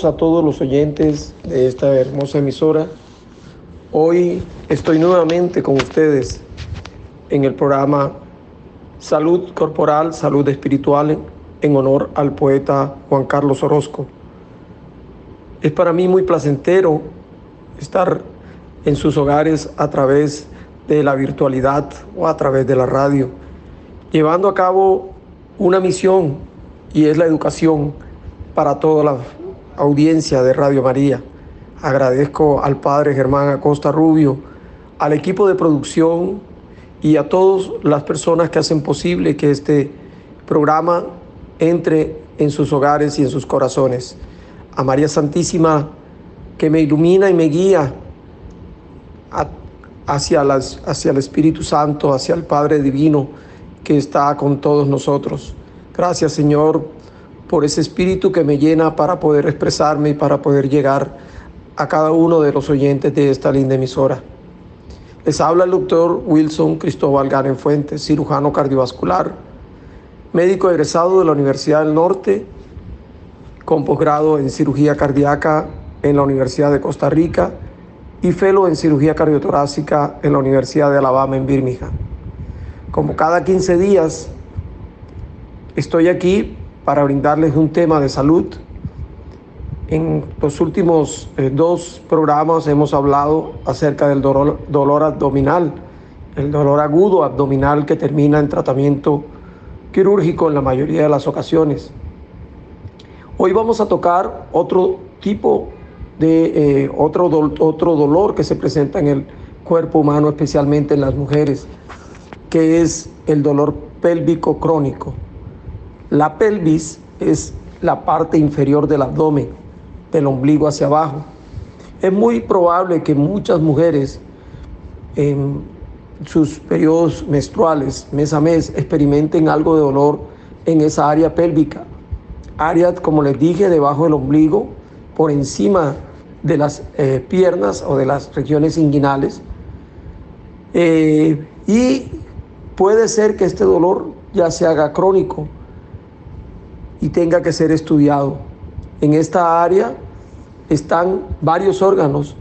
Saludos a todos los oyentes de esta hermosa emisora. Hoy estoy nuevamente con ustedes en el programa Salud Corporal, Salud Espiritual en honor al poeta Juan Carlos Orozco. Es para mí muy placentero estar en sus hogares a través de la virtualidad o a través de la radio, llevando a cabo una misión y es la educación para toda la audiencia de Radio María. Agradezco al padre Germán Acosta Rubio, al equipo de producción y a todas las personas que hacen posible que este programa entre en sus hogares y en sus corazones. A María Santísima que me ilumina y me guía hacia, el Espíritu Santo, hacia el Padre Divino que está con todos nosotros. Gracias Señor por ese espíritu que me llena para poder expresarme y para poder llegar a cada uno de los oyentes de esta linda emisora. Les habla el doctor Wilson Cristóbal Garen Fuentes, cirujano cardiovascular, médico egresado de la Universidad del Norte, con posgrado en cirugía cardíaca en la Universidad de Costa Rica y fellow en cirugía cardiotorácica en la Universidad de Alabama en Birmingham. Como cada 15 días, estoy aquí para brindarles un tema de salud. En los últimos eh, dos programas hemos hablado acerca del dolor, abdominal, el dolor agudo abdominal que termina en tratamiento quirúrgico en la mayoría de las ocasiones. Hoy vamos a tocar otro tipo de eh, otro, otro dolor que se presenta en el cuerpo humano, especialmente en las mujeres, que es el dolor pélvico crónico. La pelvis es la parte inferior del abdomen, del ombligo hacia abajo. Es muy probable que muchas mujeres en sus periodos menstruales, mes a mes, experimenten algo de dolor en esa área pélvica. Área, como les dije, debajo del ombligo, por encima de las eh, piernas o de las regiones inguinales. Eh, y puede ser que este dolor ya se haga crónico y tenga que ser estudiado. En esta área están varios órganos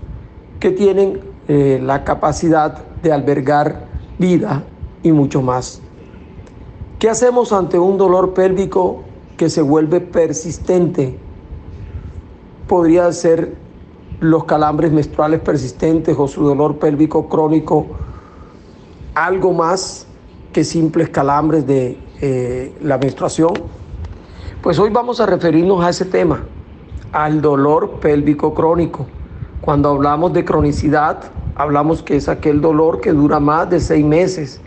que tienen eh, la capacidad de albergar vida y mucho más. ¿Qué hacemos ante un dolor pélvico que se vuelve persistente? Podría ser los calambres menstruales persistentes o su dolor pélvico crónico algo más que simples calambres de eh, la menstruación pues hoy vamos a referirnos a ese tema, al dolor pélvico crónico. Cuando hablamos de cronicidad, hablamos que es aquel dolor que dura más de seis meses.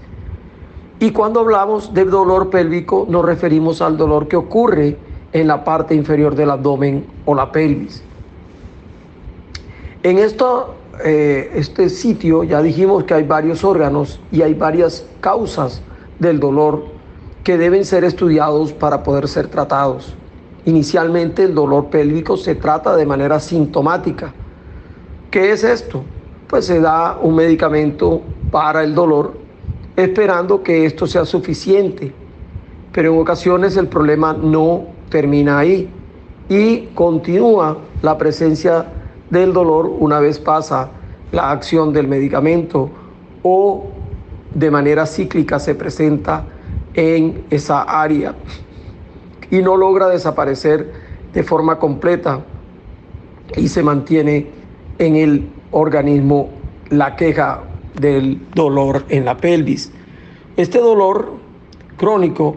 Y cuando hablamos de dolor pélvico, nos referimos al dolor que ocurre en la parte inferior del abdomen o la pelvis. En esto, eh, este sitio ya dijimos que hay varios órganos y hay varias causas del dolor que deben ser estudiados para poder ser tratados. Inicialmente el dolor pélvico se trata de manera sintomática. ¿Qué es esto? Pues se da un medicamento para el dolor esperando que esto sea suficiente. Pero en ocasiones el problema no termina ahí y continúa la presencia del dolor una vez pasa la acción del medicamento o de manera cíclica se presenta en esa área y no logra desaparecer de forma completa y se mantiene en el organismo la queja del dolor en la pelvis. Este dolor crónico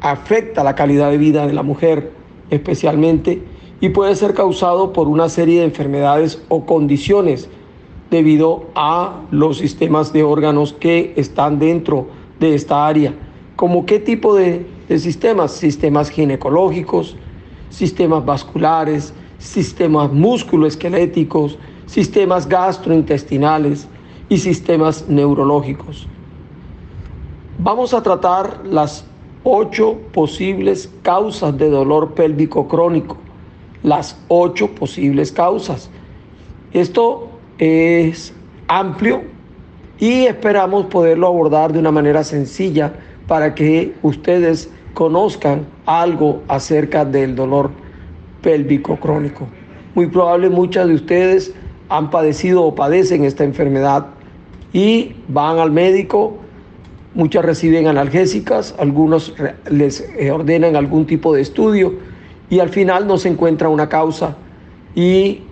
afecta la calidad de vida de la mujer especialmente y puede ser causado por una serie de enfermedades o condiciones debido a los sistemas de órganos que están dentro de esta área ¿Como qué tipo de, sistemas? Sistemas ginecológicos, sistemas vasculares, sistemas musculoesqueléticos, sistemas gastrointestinales y sistemas neurológicos. Vamos a tratar las ocho posibles causas de dolor pélvico crónico. Las ocho posibles causas. Esto es amplio y esperamos poderlo abordar de una manera sencilla para que ustedes conozcan algo acerca del dolor pélvico crónico. Muy probable muchas de ustedes han padecido o padecen esta enfermedad y van al médico, muchas reciben analgésicas, algunos les eh, ordenan algún tipo de estudio y al final no se encuentra una causa y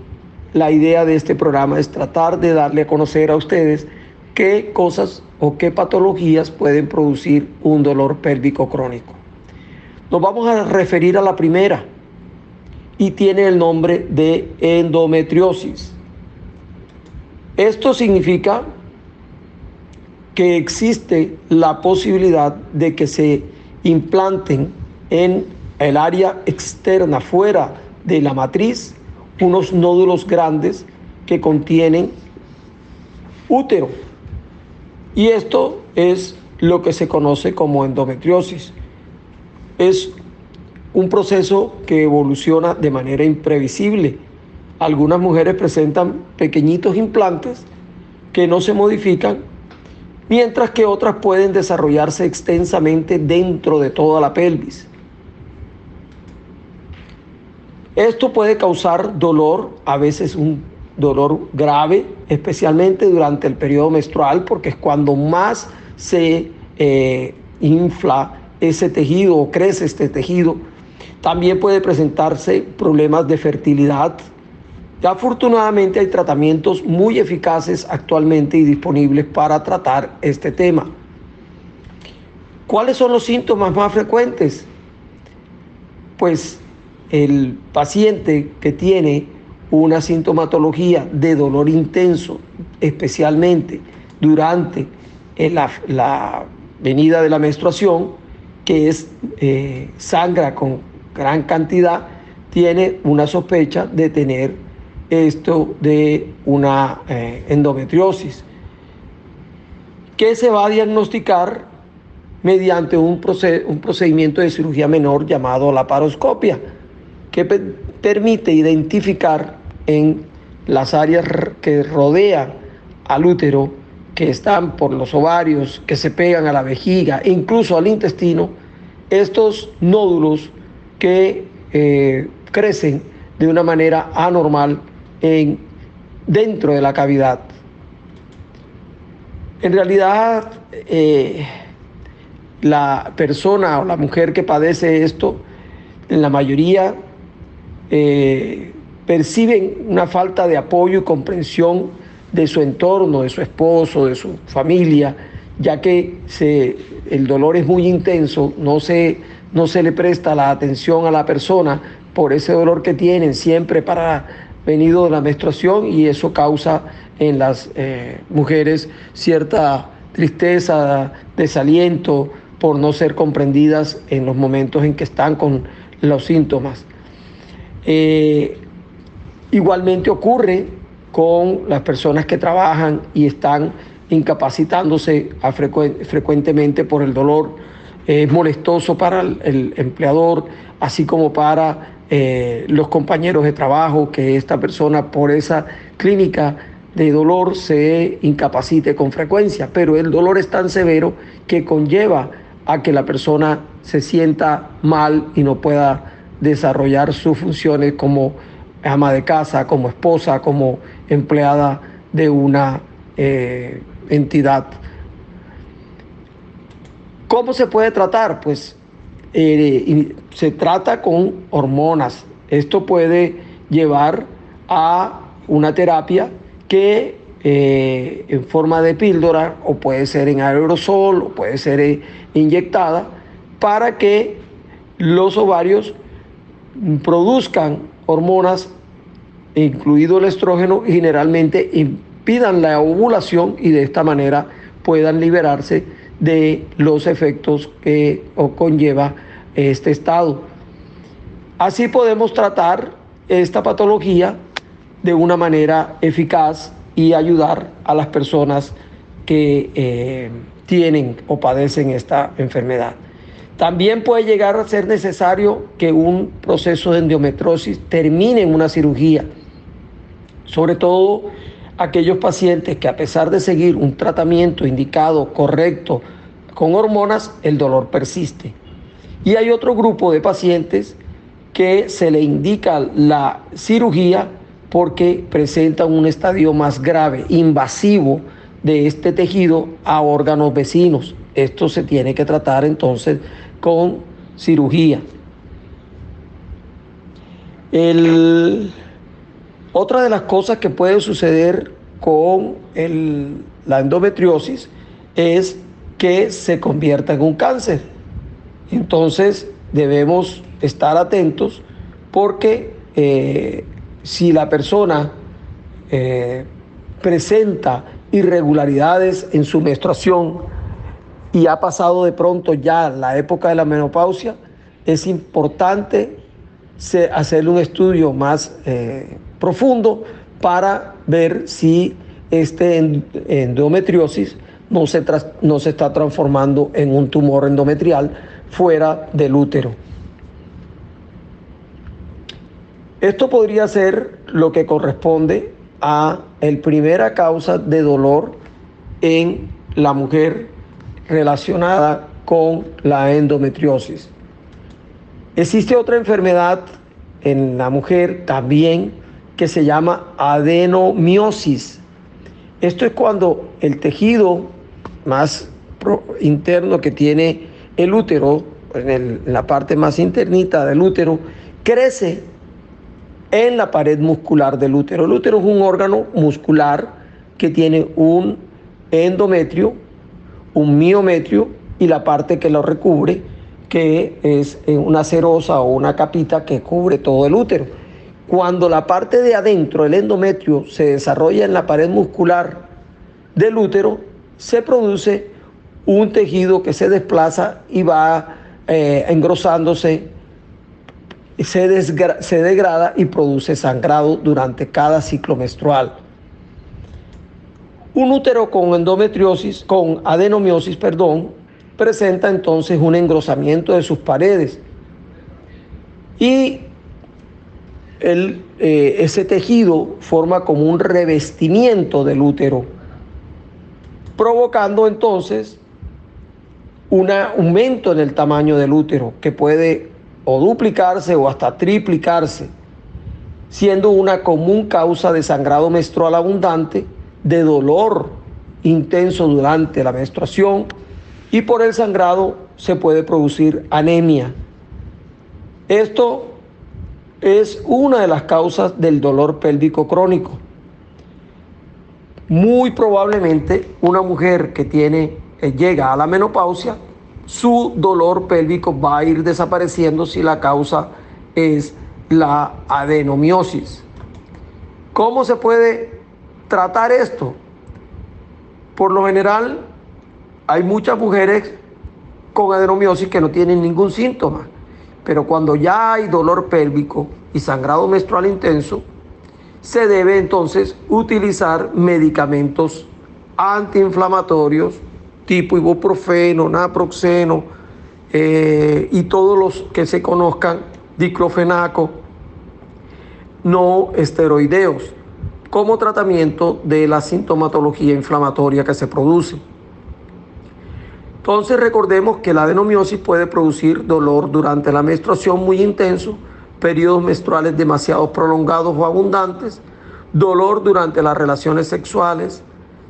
la idea de este programa es tratar de darle a conocer a ustedes qué cosas o qué patologías pueden producir un dolor pélvico crónico. Nos vamos a referir a la primera y tiene el nombre de endometriosis. Esto significa que existe la posibilidad de que se implanten en el área externa, fuera de la matriz, unos nódulos grandes que contienen útero. Y esto es lo que se conoce como endometriosis. Es un proceso que evoluciona de manera imprevisible. Algunas mujeres presentan pequeñitos implantes que no se modifican, mientras que otras pueden desarrollarse extensamente dentro de toda la pelvis. Esto puede causar dolor, a veces un dolor grave, especialmente durante el periodo menstrual, porque es cuando más se eh, infla ese tejido o crece este tejido. También puede presentarse problemas de fertilidad. Afortunadamente hay tratamientos muy eficaces actualmente y disponibles para tratar este tema. ¿Cuáles son los síntomas más frecuentes? Pues el paciente que tiene una sintomatología de dolor intenso, especialmente durante la, venida de la menstruación, que es eh, sangra con gran cantidad, tiene una sospecha de tener esto de una eh, endometriosis, que se va a diagnosticar mediante un, un procedimiento de cirugía menor llamado la paroscopia que permite identificar en las áreas que rodean al útero, que están por los ovarios, que se pegan a la vejiga e incluso al intestino, estos nódulos que eh, crecen de una manera anormal en, dentro de la cavidad. En realidad, eh, la persona o la mujer que padece esto, en la mayoría eh, perciben una falta de apoyo y comprensión de su entorno, de su esposo, de su familia, ya que se, el dolor es muy intenso, no se, no se le presta la atención a la persona por ese dolor que tienen siempre para venido de la menstruación y eso causa en las eh, mujeres cierta tristeza, desaliento por no ser comprendidas en los momentos en que están con los síntomas. Eh, igualmente ocurre con las personas que trabajan y están incapacitándose frecuentemente por el dolor. Es molestoso para el, empleador, así como para eh, los compañeros de trabajo, que esta persona por esa clínica de dolor se incapacite con frecuencia, pero el dolor es tan severo que conlleva a que la persona se sienta mal y no pueda desarrollar sus funciones como ama de casa, como esposa, como empleada de una eh, entidad. ¿Cómo se puede tratar? Pues eh, se trata con hormonas. Esto puede llevar a una terapia que eh, en forma de píldora o puede ser en aerosol o puede ser inyectada para que los ovarios produzcan hormonas, incluido el estrógeno, generalmente impidan la ovulación y de esta manera puedan liberarse de los efectos que conlleva este estado. Así podemos tratar esta patología de una manera eficaz y ayudar a las personas que eh, tienen o padecen esta enfermedad. También puede llegar a ser necesario que un proceso de endometrosis termine en una cirugía, sobre todo aquellos pacientes que a pesar de seguir un tratamiento indicado, correcto, con hormonas, el dolor persiste. Y hay otro grupo de pacientes que se le indica la cirugía porque presenta un estadio más grave, invasivo de este tejido a órganos vecinos. Esto se tiene que tratar entonces con cirugía. otra de las cosas que puede suceder con la endometriosis es que se convierta en un cáncer. Entonces debemos estar atentos porque eh, si la persona eh, presenta irregularidades en su menstruación y ha pasado de pronto ya la época de la menopausia, es importante hacerle un estudio más eh, profundo para ver si este endometriosis no se, no se está transformando en un tumor endometrial fuera del útero. Esto podría ser lo que corresponde a el primera causa de dolor en la mujer relacionada con la endometriosis. Existe otra enfermedad en la mujer también que se llama adenomiosis. Esto es cuando el tejido más interno que tiene el útero, en, la parte más internita del útero, crece en la pared muscular del útero. El útero es un órgano muscular que tiene un endometrio, un miometrio y la parte que lo recubre, que es eh, una cerosa o una capita que cubre todo el útero. Cuando la parte de adentro, el endometrio, se desarrolla en la pared muscular del útero, se produce un tejido que se desplaza y va eh, engrosándose se, se degrada y produce sangrado durante cada ciclo menstrual. Un útero con endometriosis, con adenomiosis, perdón, presenta entonces un engrosamiento de sus paredes. Y el, eh, ese tejido forma como un revestimiento del útero, provocando entonces un aumento en el tamaño del útero que puede o duplicarse o hasta triplicarse, siendo una común causa de sangrado menstrual abundante, de dolor intenso durante la menstruación y por el sangrado se puede producir anemia. Esto es una de las causas del dolor pélvico crónico. Muy probablemente una mujer que tiene, eh, llega a la menopausia su dolor pélvico va a ir desapareciendo si la causa es la adenomiosis. ¿Cómo se puede tratar esto? Por lo general, hay muchas mujeres con adenomiosis que no tienen ningún síntoma, pero cuando ya hay dolor pélvico y sangrado menstrual intenso, se debe entonces utilizar medicamentos antiinflamatorios tipo ibuprofeno, naproxeno eh, y todos los que se conozcan, diclofenaco, no esteroideos, como tratamiento de la sintomatología inflamatoria que se produce. Entonces recordemos que la adenomiosis puede producir dolor durante la menstruación muy intenso, periodos menstruales demasiado prolongados o abundantes, dolor durante las relaciones sexuales,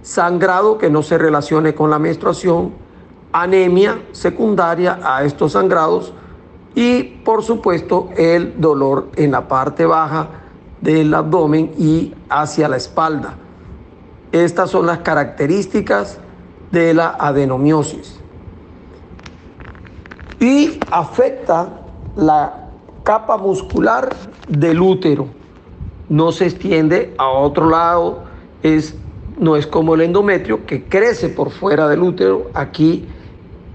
sangrado que no se relacione con la menstruación, anemia secundaria a estos sangrados y por supuesto el dolor en la parte baja del abdomen y hacia la espalda. Estas son las características de la adenomiosis. Y afecta la capa muscular del útero. No se extiende a otro lado, es no es como el endometrio que crece por fuera del útero, aquí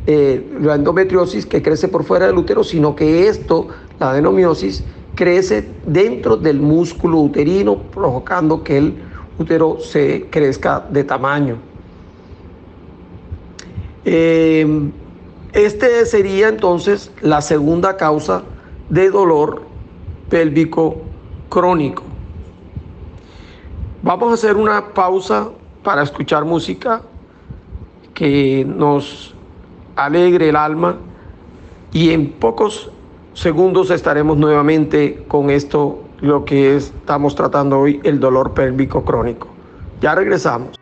eh, la endometriosis que crece por fuera del útero, sino que esto, la adenomiosis, crece dentro del músculo uterino, provocando que el útero se crezca de tamaño. Eh, este sería entonces la segunda causa de dolor pélvico crónico. Vamos a hacer una pausa para escuchar música que nos alegre el alma y en pocos segundos estaremos nuevamente con esto, lo que estamos tratando hoy, el dolor pélvico crónico. Ya regresamos.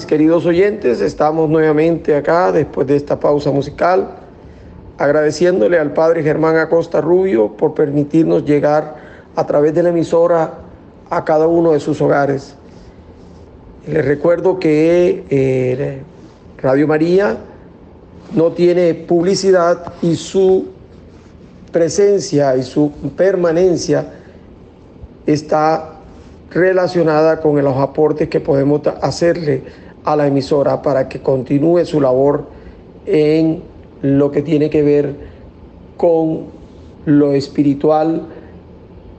Mis queridos oyentes, estamos nuevamente acá después de esta pausa musical, agradeciéndole al Padre Germán Acosta Rubio por permitirnos llegar a través de la emisora a cada uno de sus hogares. Les recuerdo que eh, Radio María no tiene publicidad y su presencia y su permanencia está relacionada con los aportes que podemos hacerle a la emisora para que continúe su labor en lo que tiene que ver con lo espiritual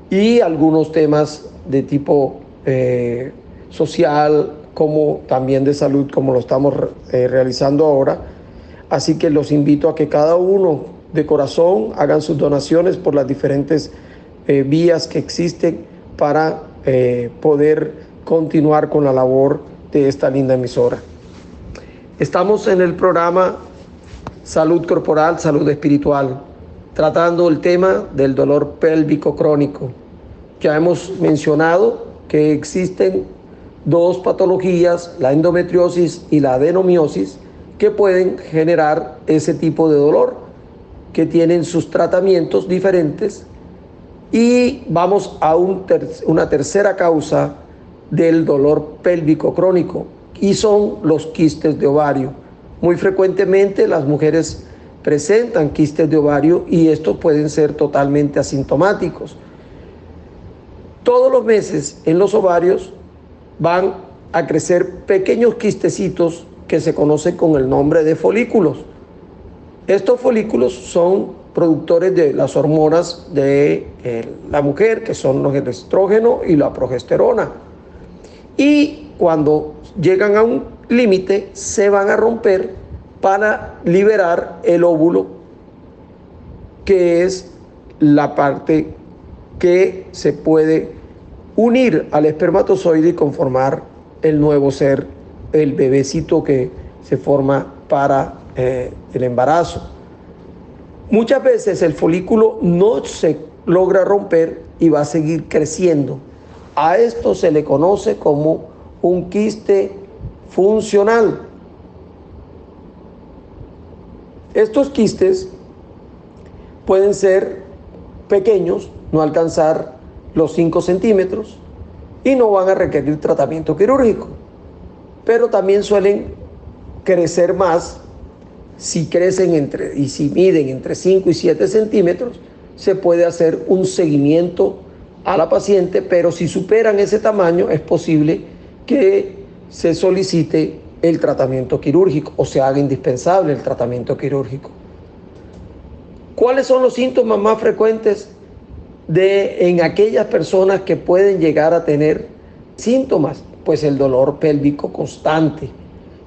y algunos temas de tipo eh, social como también de salud como lo estamos eh, realizando ahora. Así que los invito a que cada uno de corazón hagan sus donaciones por las diferentes eh, vías que existen para poder continuar con la labor de esta linda emisora. Estamos en el programa Salud Corporal, Salud Espiritual, tratando el tema del dolor pélvico crónico. Ya hemos mencionado que existen dos patologías, la endometriosis y la adenomiosis, que pueden generar ese tipo de dolor, que tienen sus tratamientos diferentes y vamos a una tercera causa del dolor pélvico crónico y son los quistes de ovario. Muy frecuentemente las mujeres presentan quistes de ovario y estos pueden ser totalmente asintomáticos. Todos los meses en los ovarios van a crecer pequeños quistecitos que se conocen con el nombre de folículos. Estos folículos son productores de las hormonas de eh, la mujer, que son los estrógeno y la progesterona. Y cuando llegan a un límite, se van a romper para liberar el óvulo, que es la parte que se puede unir al espermatozoide y conformar el nuevo ser, el bebecito que se forma para eh, el embarazo. Muchas veces el folículo no se logra romper y va a seguir creciendo. A esto se le conoce como un quiste funcional. Estos quistes pueden ser pequeños, no alcanzar los 5 centímetros y no van a requerir tratamiento quirúrgico, pero también suelen crecer más si crecen entre y si miden entre 5 y 7 centímetros, se puede hacer un seguimiento a la paciente, pero si superan ese tamaño es posible que se solicite el tratamiento quirúrgico o se haga indispensable el tratamiento quirúrgico. ¿Cuáles son los síntomas más frecuentes de en aquellas personas que pueden llegar a tener síntomas? Pues el dolor pélvico constante,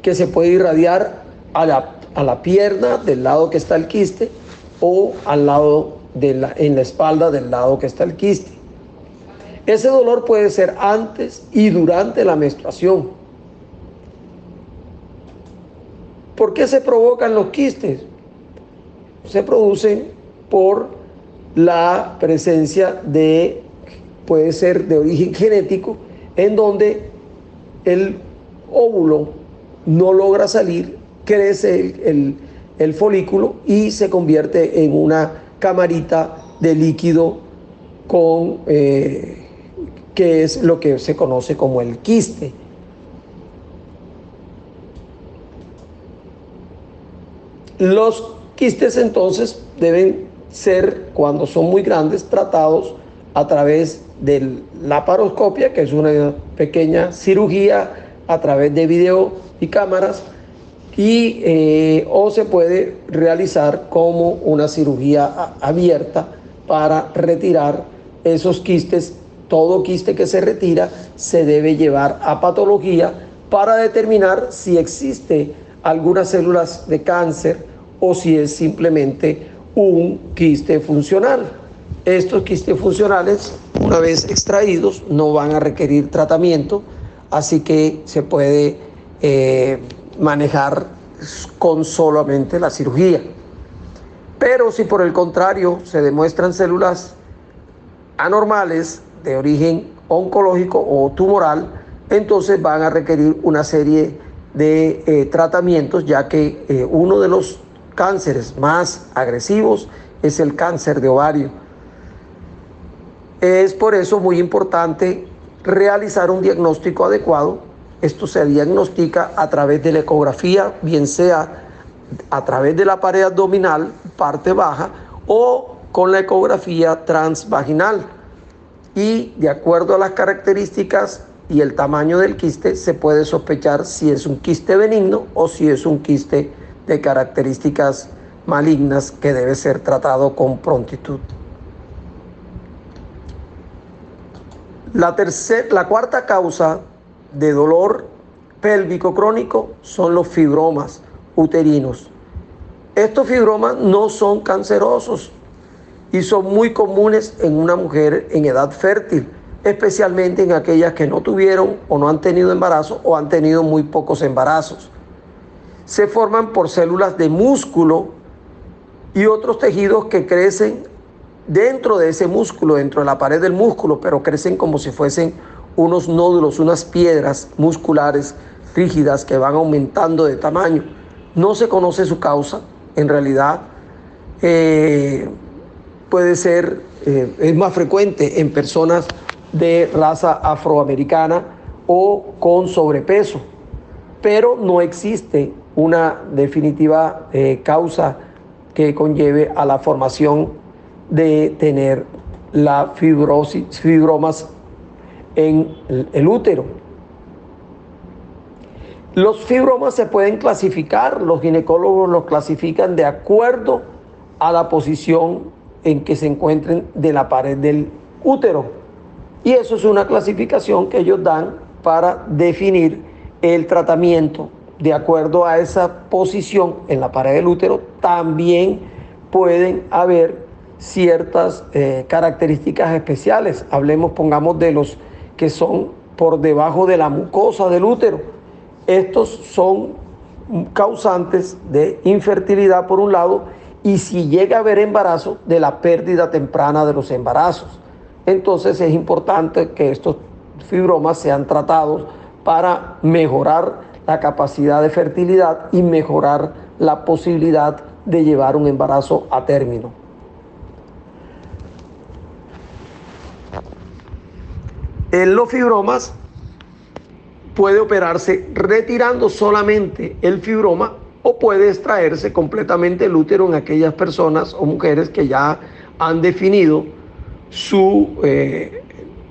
que se puede irradiar a la a la pierna del lado que está el quiste o al lado de la, en la espalda del lado que está el quiste. Ese dolor puede ser antes y durante la menstruación. ¿Por qué se provocan los quistes? Se producen por la presencia de, puede ser de origen genético, en donde el óvulo no logra salir crece el folículo y se convierte en una camarita de líquido con, eh, que es lo que se conoce como el quiste. Los quistes entonces deben ser, cuando son muy grandes, tratados a través de la paroscopia, que es una pequeña cirugía a través de video y cámaras, y, eh, o se puede realizar como una cirugía abierta para retirar esos quistes. Todo quiste que se retira se debe llevar a patología para determinar si existe algunas células de cáncer o si es simplemente un quiste funcional. Estos quistes funcionales, una vez extraídos, no van a requerir tratamiento, así que se puede eh, manejar con solamente la cirugía. Pero si por el contrario se demuestran células anormales de origen oncológico o tumoral, entonces van a requerir una serie de eh, tratamientos, ya que eh, uno de los cánceres más agresivos es el cáncer de ovario. Es por eso muy importante realizar un diagnóstico adecuado. Esto se diagnostica a través de la ecografía, bien sea a través de la pared abdominal, parte baja, o con la ecografía transvaginal. Y de acuerdo a las características y el tamaño del quiste, se puede sospechar si es un quiste benigno o si es un quiste de características malignas que debe ser tratado con prontitud. La, la cuarta causa de dolor pélvico crónico son los fibromas uterinos. Estos fibromas no son cancerosos y son muy comunes en una mujer en edad fértil, especialmente en aquellas que no tuvieron o no han tenido embarazo o han tenido muy pocos embarazos se forman por células de músculo y otros tejidos que crecen dentro de ese músculo, dentro de la pared del músculo, pero crecen como si fuesen unos nódulos, unas piedras musculares rígidas que van aumentando de tamaño. No se conoce su causa, en realidad eh, puede ser, eh, es más frecuente en personas de raza afroamericana o con sobrepeso, pero no existe una definitiva eh, causa que conlleve a la formación de tener la fibrosis, fibromas en el útero. Los fibromas se pueden clasificar, los ginecólogos los clasifican de acuerdo a la posición en que se encuentren de la pared del útero. Y eso es una clasificación que ellos dan para definir el tratamiento de acuerdo a esa posición en la pared del útero, también pueden haber ciertas eh, características especiales. Hablemos, pongamos, de los que son por debajo de la mucosa del útero. Estos son causantes de infertilidad por un lado y si llega a haber embarazo, de la pérdida temprana de los embarazos. Entonces es importante que estos fibromas sean tratados para mejorar la capacidad de fertilidad y mejorar la posibilidad de llevar un embarazo a término. En los fibromas puede operarse retirando solamente el fibroma o puede extraerse completamente el útero en aquellas personas o mujeres que ya han definido su eh,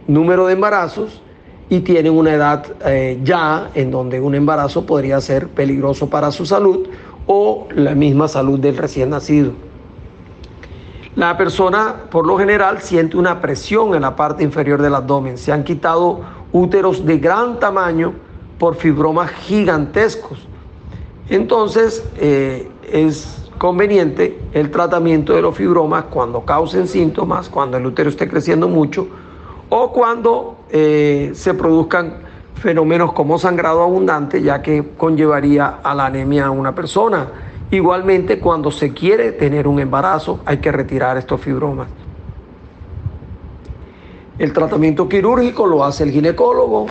número de embarazos y tienen una edad eh, ya en donde un embarazo podría ser peligroso para su salud o la misma salud del recién nacido. La persona por lo general siente una presión en la parte inferior del abdomen. Se han quitado úteros de gran tamaño por fibromas gigantescos. Entonces eh, es conveniente el tratamiento de los fibromas cuando causen síntomas, cuando el útero esté creciendo mucho o cuando eh, se produzcan fenómenos como sangrado abundante, ya que conllevaría a la anemia a una persona. Igualmente, cuando se quiere tener un embarazo, hay que retirar estos fibromas. El tratamiento quirúrgico lo hace el ginecólogo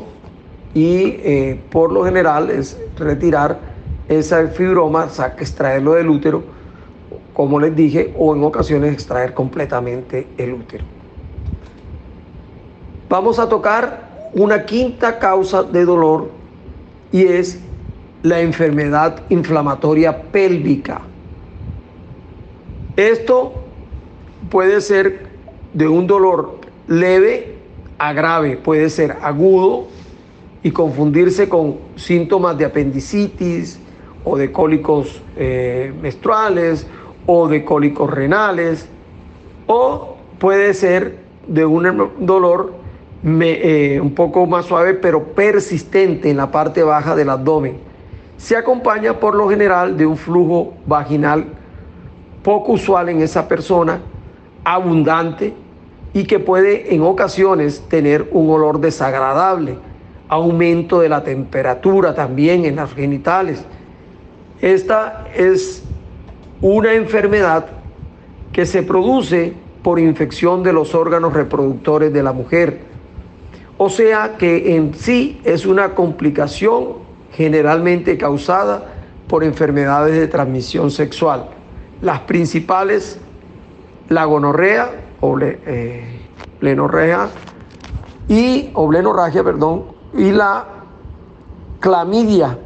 y eh, por lo general es retirar esa fibroma, extraerlo del útero, como les dije, o en ocasiones extraer completamente el útero. Vamos a tocar una quinta causa de dolor y es la enfermedad inflamatoria pélvica. Esto puede ser de un dolor leve a grave, puede ser agudo y confundirse con síntomas de apendicitis o de cólicos eh, menstruales o de cólicos renales o puede ser de un dolor eh, un poco más suave pero persistente en la parte baja del abdomen. Se acompaña por lo general de un flujo vaginal poco usual en esa persona, abundante y que puede en ocasiones tener un olor desagradable, aumento de la temperatura también en las genitales. Esta es una enfermedad que se produce por infección de los órganos reproductores de la mujer. O sea que en sí es una complicación generalmente causada por enfermedades de transmisión sexual. Las principales, la gonorrea o eh, y o perdón, y la clamidia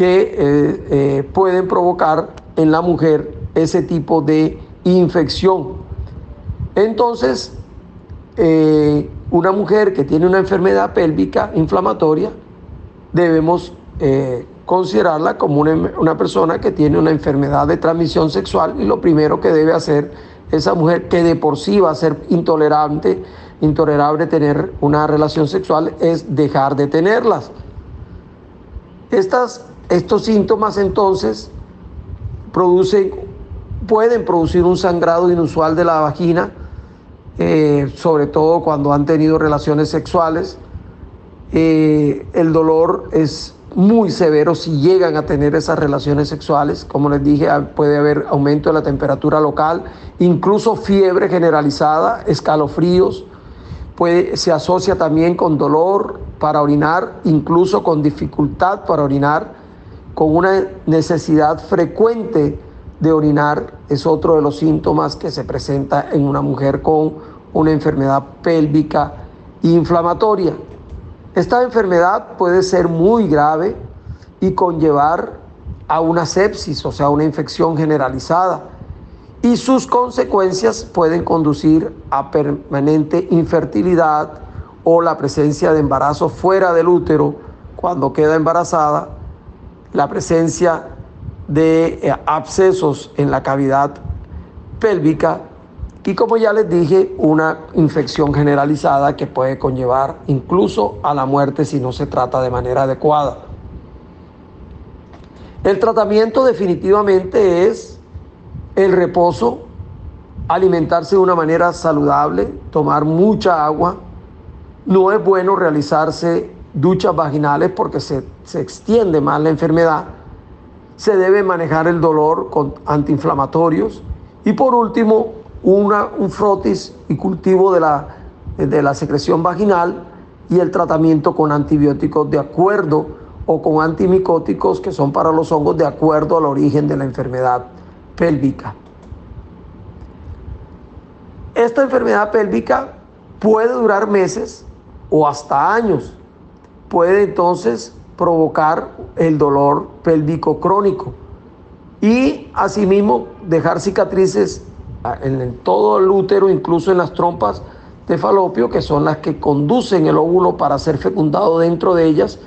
que eh, eh, pueden provocar en la mujer ese tipo de infección. Entonces, una mujer que tiene una enfermedad pélvica inflamatoria, debemos considerarla como una, una, persona que tiene una enfermedad de transmisión sexual y lo primero que debe hacer esa mujer que de por sí va a ser intolerante, intolerable tener una relación sexual, es dejar de tenerlas. Estas, estos síntomas entonces producen, pueden producir un sangrado inusual de la vagina, eh, sobre todo cuando han tenido relaciones sexuales. Eh, el dolor es muy severos si llegan a tener esas relaciones sexuales. Como les dije, puede haber aumento de la temperatura local, incluso fiebre generalizada, escalofríos. Se asocia también con dolor para orinar, incluso con dificultad para orinar, con una necesidad frecuente de orinar. Es otro de los síntomas que se presenta en una mujer con una enfermedad pélvica inflamatoria. Esta enfermedad puede ser muy grave y conllevar a una sepsis, o sea, una infección generalizada. Y sus consecuencias pueden conducir a permanente infertilidad o la presencia de embarazo fuera del útero cuando queda embarazada, la presencia de eh, abscesos en la cavidad pélvica y como ya les dije, una infección generalizada que puede conllevar incluso a la muerte si no se trata de manera adecuada. El tratamiento definitivamente es el reposo, alimentarse de una manera saludable, tomar mucha agua. No es bueno realizarse duchas vaginales porque se, se extiende más la enfermedad. Se debe manejar el dolor con antiinflamatorios. Y por último, una, un frotis y cultivo de la, de la secreción vaginal y el tratamiento con antibióticos de acuerdo o con antimicóticos que son para los hongos de acuerdo al origen de la enfermedad pélvica. Esta enfermedad pélvica puede durar meses o hasta años. Puede entonces provocar el dolor pélvico crónico y asimismo dejar cicatrices en todo el útero, incluso en las trompas de falopio, que son las que conducen el óvulo para ser fecundado dentro de ellas,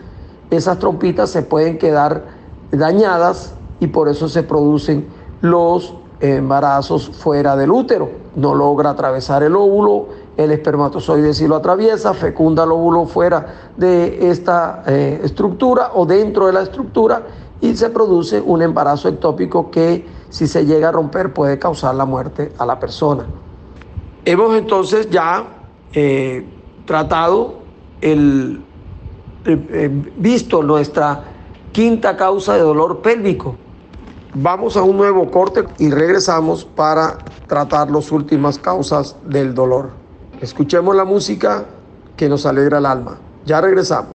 esas trompitas se pueden quedar dañadas y por eso se producen los embarazos fuera del útero. No logra atravesar el óvulo, el espermatozoide si lo atraviesa, fecunda el óvulo fuera de esta eh, estructura o dentro de la estructura y se produce un embarazo ectópico que si se llega a romper puede causar la muerte a la persona. Hemos entonces ya eh, tratado el, visto nuestra quinta causa de dolor pélvico. Vamos a un nuevo corte y regresamos para tratar las últimas causas del dolor. Escuchemos la música que nos alegra el alma. Ya regresamos.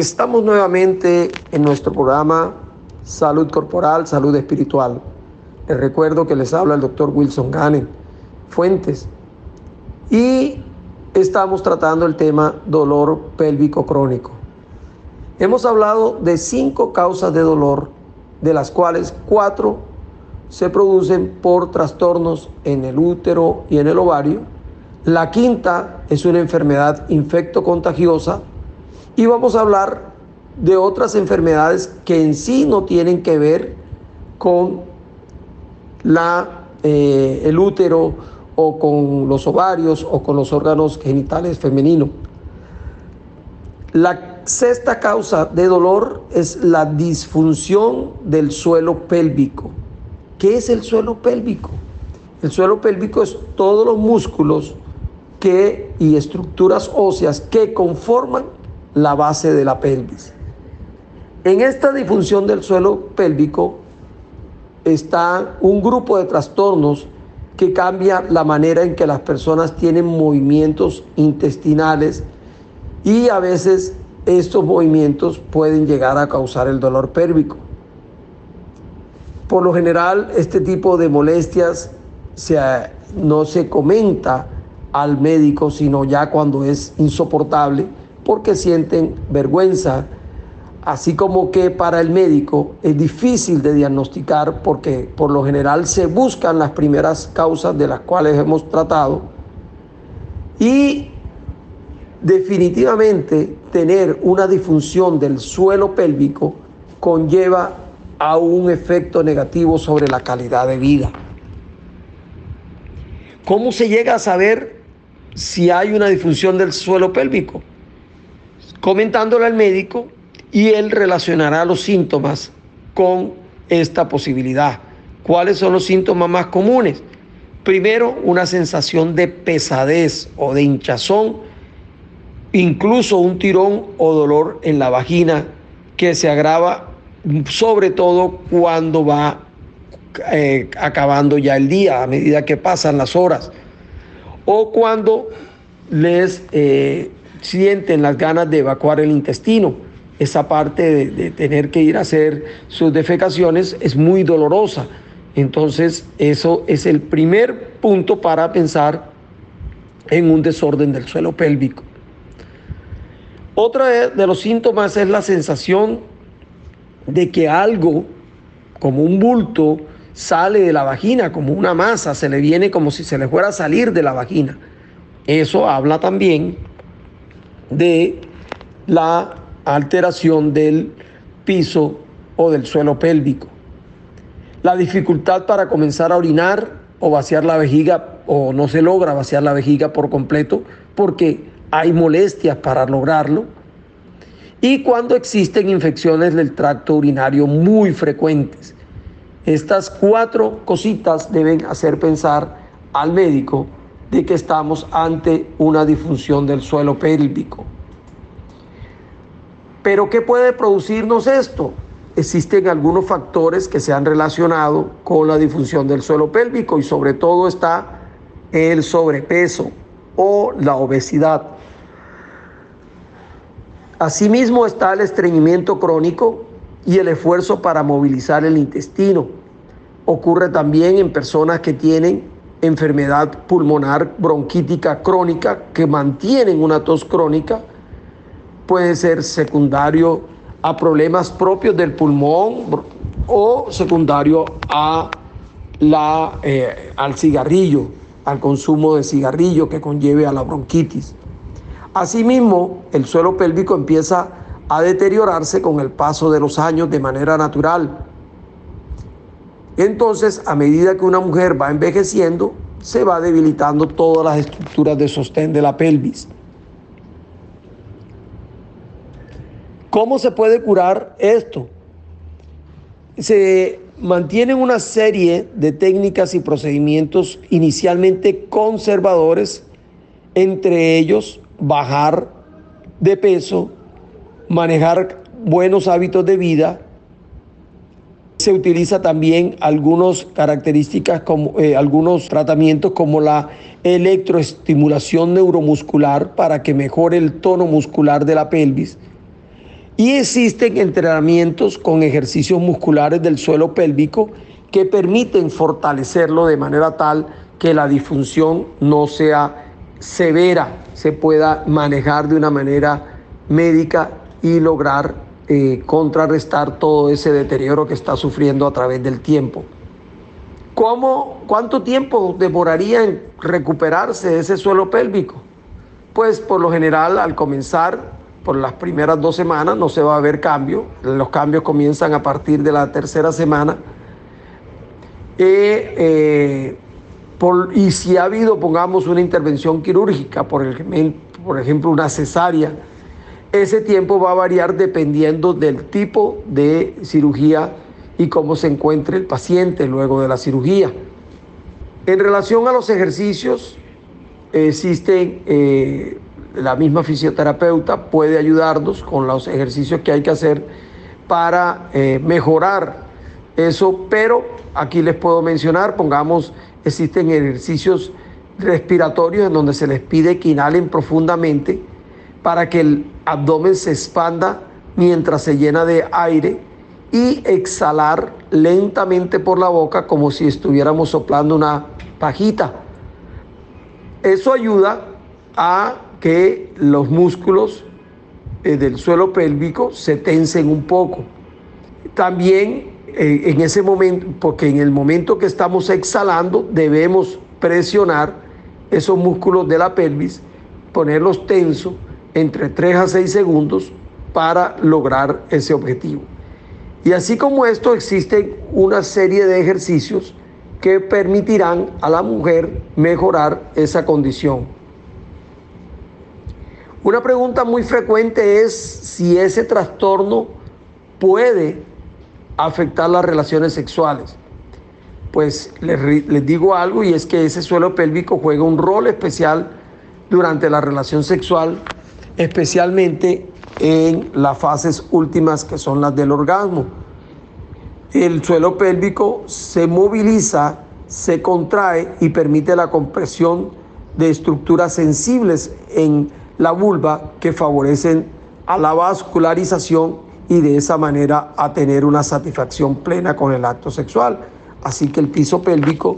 Estamos nuevamente en nuestro programa Salud Corporal, Salud Espiritual. Les recuerdo que les habla el doctor Wilson Ganen Fuentes y estamos tratando el tema dolor pélvico crónico. Hemos hablado de cinco causas de dolor, de las cuales cuatro se producen por trastornos en el útero y en el ovario. La quinta es una enfermedad infecto-contagiosa y vamos a hablar de otras enfermedades que en sí no tienen que ver con la, eh, el útero o con los ovarios o con los órganos genitales femeninos. La sexta causa de dolor es la disfunción del suelo pélvico. ¿Qué es el suelo pélvico? El suelo pélvico es todos los músculos que, y estructuras óseas que conforman la base de la pelvis. En esta disfunción del suelo pélvico está un grupo de trastornos que cambia la manera en que las personas tienen movimientos intestinales y a veces estos movimientos pueden llegar a causar el dolor pélvico. Por lo general, este tipo de molestias no se comenta al médico, sino ya cuando es insoportable porque sienten vergüenza, así como que para el médico es difícil de diagnosticar porque por lo general se buscan las primeras causas de las cuales hemos tratado y definitivamente tener una disfunción del suelo pélvico conlleva a un efecto negativo sobre la calidad de vida. ¿Cómo se llega a saber si hay una disfunción del suelo pélvico? Comentándole al médico y él relacionará los síntomas con esta posibilidad. ¿Cuáles son los síntomas más comunes? Primero, una sensación de pesadez o de hinchazón, incluso un tirón o dolor en la vagina que se agrava sobre todo cuando va eh, acabando ya el día, a medida que pasan las horas, o cuando les eh, sienten las ganas de evacuar el intestino. Esa parte de, tener que ir a hacer sus defecaciones es muy dolorosa. Entonces, eso es el primer punto para pensar en un desorden del suelo pélvico. Otra de los síntomas es la sensación de que algo, como un bulto, sale de la vagina, como una masa, se le viene como si se le fuera a salir de la vagina. Eso habla también de la alteración del piso o del suelo pélvico. La dificultad para comenzar a orinar o vaciar la vejiga o no se logra vaciar la vejiga por completo porque hay molestias para lograrlo. Y cuando existen infecciones del tracto urinario muy frecuentes. Estas cuatro cositas deben hacer pensar al médico de que estamos ante una disfunción del suelo pélvico. Pero ¿qué puede producirnos esto? Existen algunos factores que se han relacionado con la disfunción del suelo pélvico y sobre todo está el sobrepeso o la obesidad. Asimismo está el estreñimiento crónico y el esfuerzo para movilizar el intestino. Ocurre también en personas que tienen enfermedad pulmonar bronquítica crónica que mantienen una tos crónica, puede ser secundario a problemas propios del pulmón o secundario a la, eh, al cigarrillo, al consumo de cigarrillo que conlleve a la bronquitis. Asimismo, el suelo pélvico empieza a deteriorarse con el paso de los años de manera natural entonces, a medida que una mujer va envejeciendo, se va debilitando todas las estructuras de sostén de la pelvis. ¿Cómo se puede curar esto? Se mantienen una serie de técnicas y procedimientos inicialmente conservadores, entre ellos bajar de peso, manejar buenos hábitos de vida, se utiliza también algunas características, como, eh, algunos tratamientos como la electroestimulación neuromuscular para que mejore el tono muscular de la pelvis. Y existen entrenamientos con ejercicios musculares del suelo pélvico que permiten fortalecerlo de manera tal que la disfunción no sea severa, se pueda manejar de una manera médica y lograr eh, contrarrestar todo ese deterioro que está sufriendo a través del tiempo. ¿Cómo, ¿Cuánto tiempo demoraría en recuperarse ese suelo pélvico? Pues por lo general al comenzar, por las primeras dos semanas no se va a ver cambio, los cambios comienzan a partir de la tercera semana. Eh, eh, y si ha habido, pongamos, una intervención quirúrgica, por ejemplo, una cesárea, ese tiempo va a variar dependiendo del tipo de cirugía y cómo se encuentre el paciente luego de la cirugía. En relación a los ejercicios, existen, eh, la misma fisioterapeuta puede ayudarnos con los ejercicios que hay que hacer para eh, mejorar eso, pero aquí les puedo mencionar, pongamos, existen ejercicios respiratorios en donde se les pide que inhalen profundamente para que el abdomen se expanda mientras se llena de aire y exhalar lentamente por la boca como si estuviéramos soplando una pajita. Eso ayuda a que los músculos eh, del suelo pélvico se tensen un poco. También eh, en ese momento, porque en el momento que estamos exhalando debemos presionar esos músculos de la pelvis, ponerlos tensos entre 3 a 6 segundos para lograr ese objetivo. Y así como esto, existen una serie de ejercicios que permitirán a la mujer mejorar esa condición. Una pregunta muy frecuente es si ese trastorno puede afectar las relaciones sexuales. Pues les, les, digo algo y es que ese suelo pélvico juega un rol especial durante la relación sexual, especialmente en las fases últimas que son las del orgasmo. El suelo pélvico se moviliza, se contrae y permite la compresión de estructuras sensibles en la vulva que favorecen a la vascularización y de esa manera a tener una satisfacción plena con el acto sexual. Así que el piso pélvico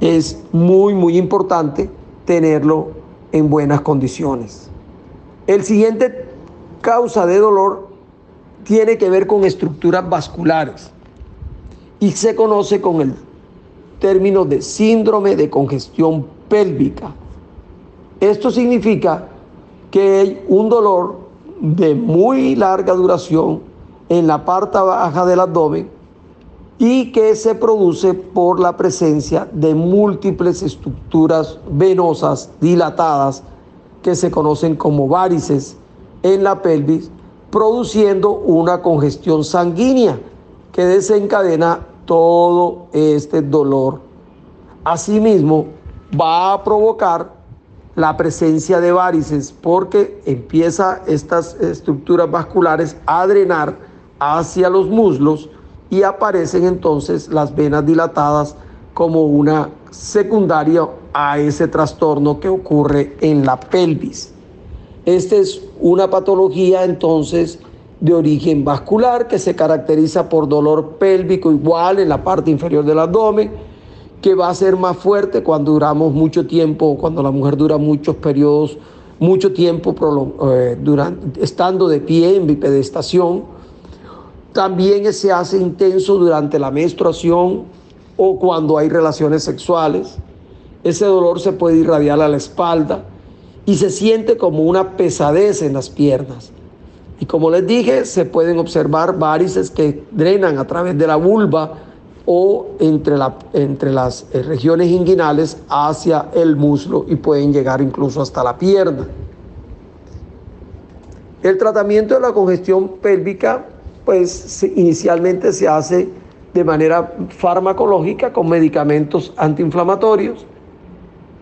es muy, muy importante tenerlo en buenas condiciones. El siguiente causa de dolor tiene que ver con estructuras vasculares y se conoce con el término de síndrome de congestión pélvica. Esto significa que hay un dolor de muy larga duración en la parte baja del abdomen y que se produce por la presencia de múltiples estructuras venosas dilatadas que se conocen como varices en la pelvis, produciendo una congestión sanguínea que desencadena todo este dolor. Asimismo, va a provocar la presencia de varices porque empieza estas estructuras vasculares a drenar hacia los muslos y aparecen entonces las venas dilatadas como una secundaria a ese trastorno que ocurre en la pelvis. Esta es una patología entonces de origen vascular que se caracteriza por dolor pélvico igual en la parte inferior del abdomen, que va a ser más fuerte cuando duramos mucho tiempo, cuando la mujer dura muchos periodos, mucho tiempo eh, estando de pie en bipedestación. También se hace intenso durante la menstruación o cuando hay relaciones sexuales. Ese dolor se puede irradiar a la espalda y se siente como una pesadez en las piernas. Y como les dije, se pueden observar varices que drenan a través de la vulva o entre, entre las eh, regiones inguinales hacia el muslo y pueden llegar incluso hasta la pierna. El tratamiento de la congestión pélvica, pues inicialmente se hace de manera farmacológica con medicamentos antiinflamatorios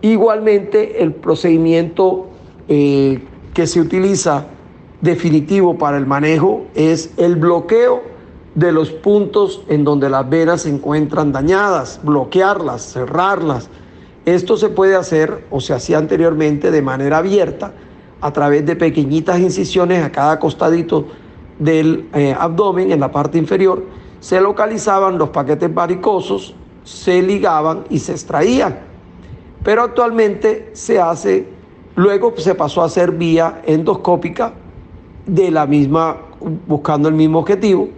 Igualmente, el procedimiento eh, que se utiliza definitivo para el manejo es el bloqueo de los puntos en donde las venas se encuentran dañadas, bloquearlas, cerrarlas. Esto se puede hacer o se hacía anteriormente de manera abierta a través de pequeñitas incisiones a cada costadito del eh, abdomen, en la parte inferior, se localizaban los paquetes varicosos, se ligaban y se extraían. Pero actualmente se hace, luego se pasó a hacer vía endoscópica de la misma, buscando el mismo objetivo,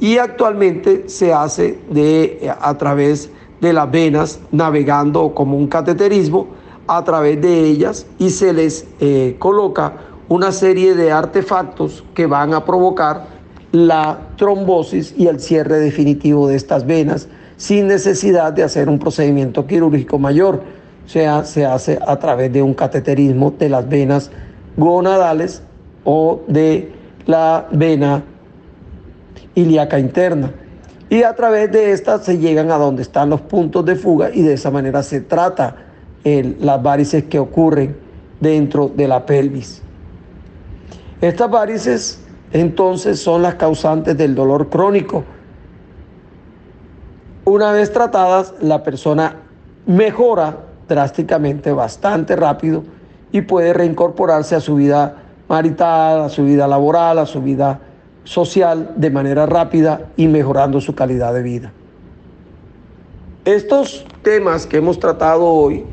y actualmente se hace de, a través de las venas, navegando como un cateterismo a través de ellas y se les eh, coloca una serie de artefactos que van a provocar la trombosis y el cierre definitivo de estas venas sin necesidad de hacer un procedimiento quirúrgico mayor. Se hace a través de un cateterismo de las venas gonadales o de la vena ilíaca interna. Y a través de estas se llegan a donde están los puntos de fuga y de esa manera se trata las varices que ocurren dentro de la pelvis. Estas varices entonces son las causantes del dolor crónico. Una vez tratadas, la persona mejora drásticamente, bastante rápido y puede reincorporarse a su vida marital, a su vida laboral, a su vida social de manera rápida y mejorando su calidad de vida. Estos temas que hemos tratado hoy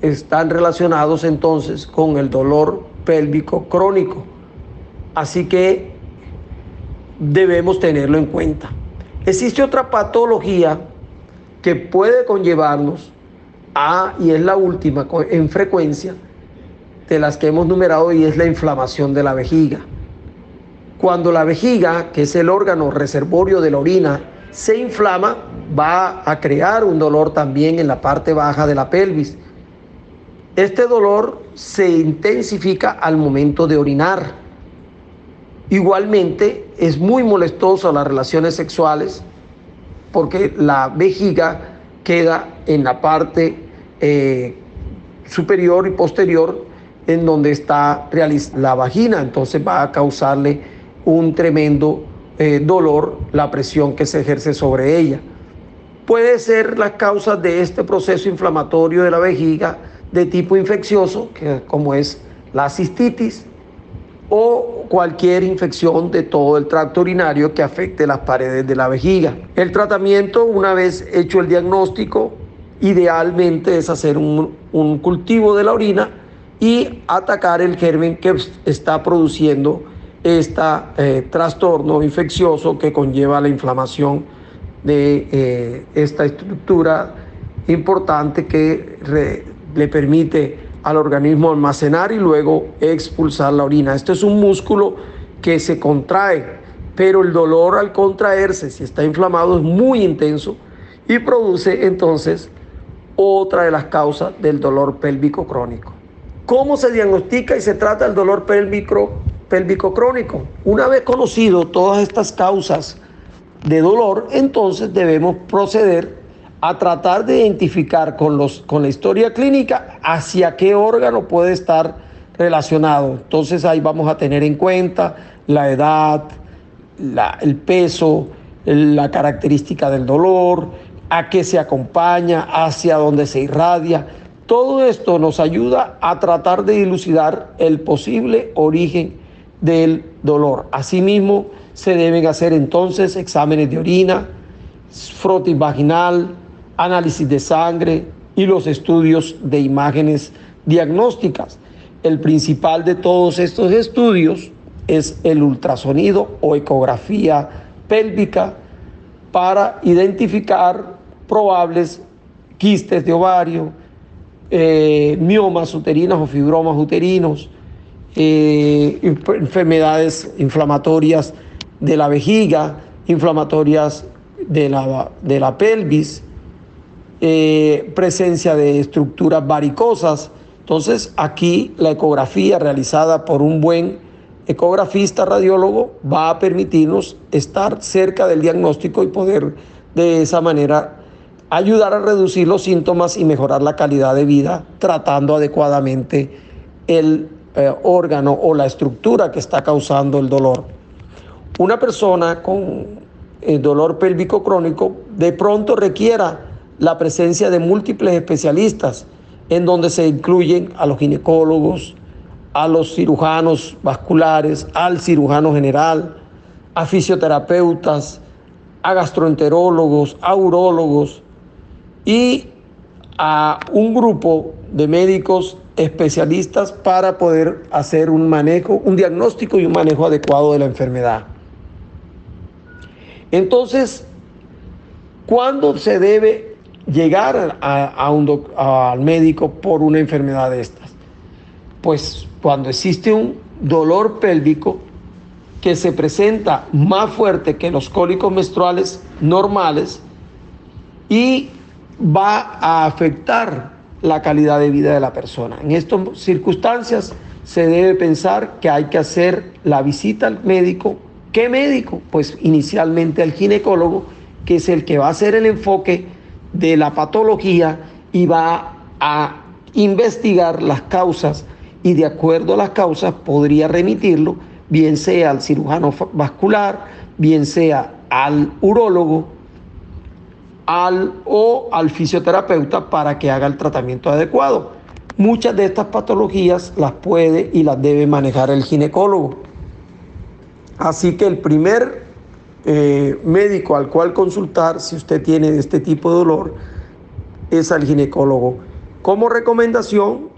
están relacionados entonces con el dolor pélvico crónico. Así que debemos tenerlo en cuenta. Existe otra patología que puede conllevarnos a, y es la última en frecuencia de las que hemos numerado, y es la inflamación de la vejiga. Cuando la vejiga, que es el órgano reservorio de la orina, se inflama, va a crear un dolor también en la parte baja de la pelvis este dolor se intensifica al momento de orinar. Igualmente es muy molestoso las relaciones sexuales porque la vejiga queda en la parte eh, superior y posterior en donde está la vagina, entonces va a causarle un tremendo eh, dolor la presión que se ejerce sobre ella. Puede ser las causas de este proceso inflamatorio de la vejiga de tipo infeccioso, que, como es la cistitis, o cualquier infección de todo el tracto urinario que afecte las paredes de la vejiga. El tratamiento, una vez hecho el diagnóstico, idealmente es hacer un, cultivo de la orina y atacar el germen que está produciendo este trastorno infeccioso que conlleva la inflamación de eh, esta estructura importante que le permite al organismo almacenar y luego expulsar la orina. Esto es un músculo que se contrae, pero el dolor al contraerse, si está inflamado, es muy intenso y produce entonces otra de las causas del dolor pélvico crónico. ¿Cómo se diagnostica y se trata el dolor pélvico, pélvico crónico? Una vez conocido todas estas causas de dolor, entonces debemos proceder a tratar de identificar con, los, con la historia clínica hacia qué órgano puede estar relacionado. Entonces ahí vamos a tener en cuenta la edad, el peso, la característica del dolor, a qué se acompaña, hacia dónde se irradia. Todo esto nos ayuda a tratar de dilucidar el posible origen del dolor. Asimismo, se deben hacer entonces exámenes de orina, frotis vaginal, análisis de sangre y los estudios de imágenes diagnósticas. El principal de todos estos estudios es el ultrasonido o ecografía pélvica para identificar probables quistes de ovario, eh, miomas uterinas o fibromas uterinos, eh, enfermedades inflamatorias de la vejiga, inflamatorias de la, de la pelvis, eh, presencia de estructuras varicosas. Entonces aquí la ecografía realizada por un buen ecografista radiólogo va a permitirnos estar cerca del diagnóstico y poder de esa manera ayudar a reducir los síntomas y mejorar la calidad de vida tratando adecuadamente el eh, órgano o la estructura que está causando el dolor. Una persona con eh, dolor pélvico crónico de pronto requiera la presencia de múltiples especialistas, en donde se incluyen a los ginecólogos, a los cirujanos vasculares, al cirujano general, a fisioterapeutas, a gastroenterólogos, a urólogos y a un grupo de médicos especialistas para poder hacer un manejo, un diagnóstico y un manejo adecuado de la enfermedad. Entonces, ¿cuándo se debe llegar a, un al médico por una enfermedad de estas? Pues cuando existe un dolor pélvico que se presenta más fuerte que los cólicos menstruales normales y va a afectar la calidad de vida de la persona. En estas circunstancias se debe pensar que hay que hacer la visita al médico. ¿Qué médico? Pues inicialmente al ginecólogo, que es el que va a hacer el enfoque de la patología y va a investigar las causas y de acuerdo a las causas podría remitirlo bien sea al cirujano vascular, bien sea al urólogo al, o al fisioterapeuta para que haga el tratamiento adecuado. Muchas de estas patologías las puede y las debe manejar el ginecólogo. Así que el primer eh, médico al cual consultar si usted tiene este tipo de dolor es al ginecólogo. Como recomendación,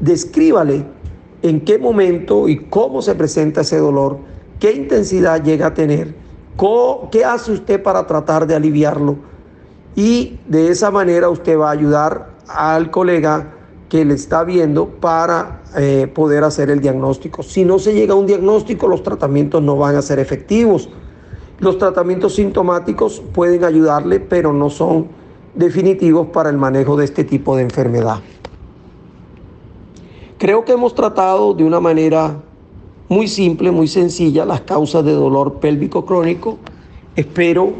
descríbale en qué momento y cómo se presenta ese dolor, qué intensidad llega a tener, qué hace usted para tratar de aliviarlo. Y de esa manera usted va a ayudar al colega que le está viendo para eh, poder hacer el diagnóstico. Si no se llega a un diagnóstico, los tratamientos no van a ser efectivos. Los tratamientos sintomáticos pueden ayudarle, pero no son definitivos para el manejo de este tipo de enfermedad. Creo que hemos tratado de una manera muy simple, muy sencilla, las causas de dolor pélvico crónico. Espero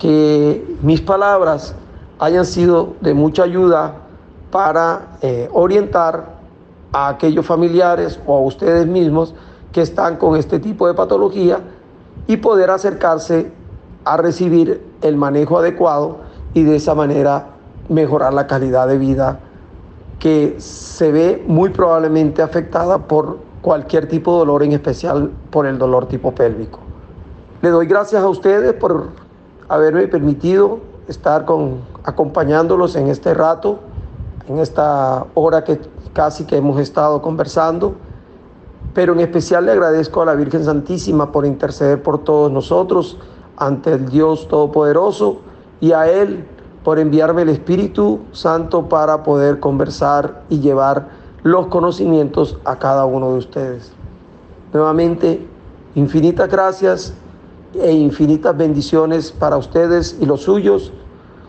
que mis palabras hayan sido de mucha ayuda para eh, orientar a aquellos familiares o a ustedes mismos que están con este tipo de patología y poder acercarse a recibir el manejo adecuado y de esa manera mejorar la calidad de vida que se ve muy probablemente afectada por cualquier tipo de dolor, en especial por el dolor tipo pélvico. Le doy gracias a ustedes por haberme permitido estar con, acompañándolos en este rato, en esta hora que casi que hemos estado conversando, pero en especial le agradezco a la Virgen Santísima por interceder por todos nosotros ante el Dios Todopoderoso y a Él por enviarme el Espíritu Santo para poder conversar y llevar los conocimientos a cada uno de ustedes. Nuevamente, infinitas gracias e infinitas bendiciones para ustedes y los suyos.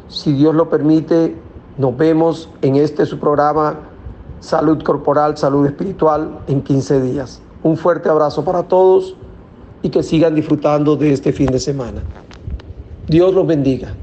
Si Dios lo permite, nos vemos en este su programa Salud Corporal, Salud Espiritual en 15 días. Un fuerte abrazo para todos y que sigan disfrutando de este fin de semana. Dios los bendiga.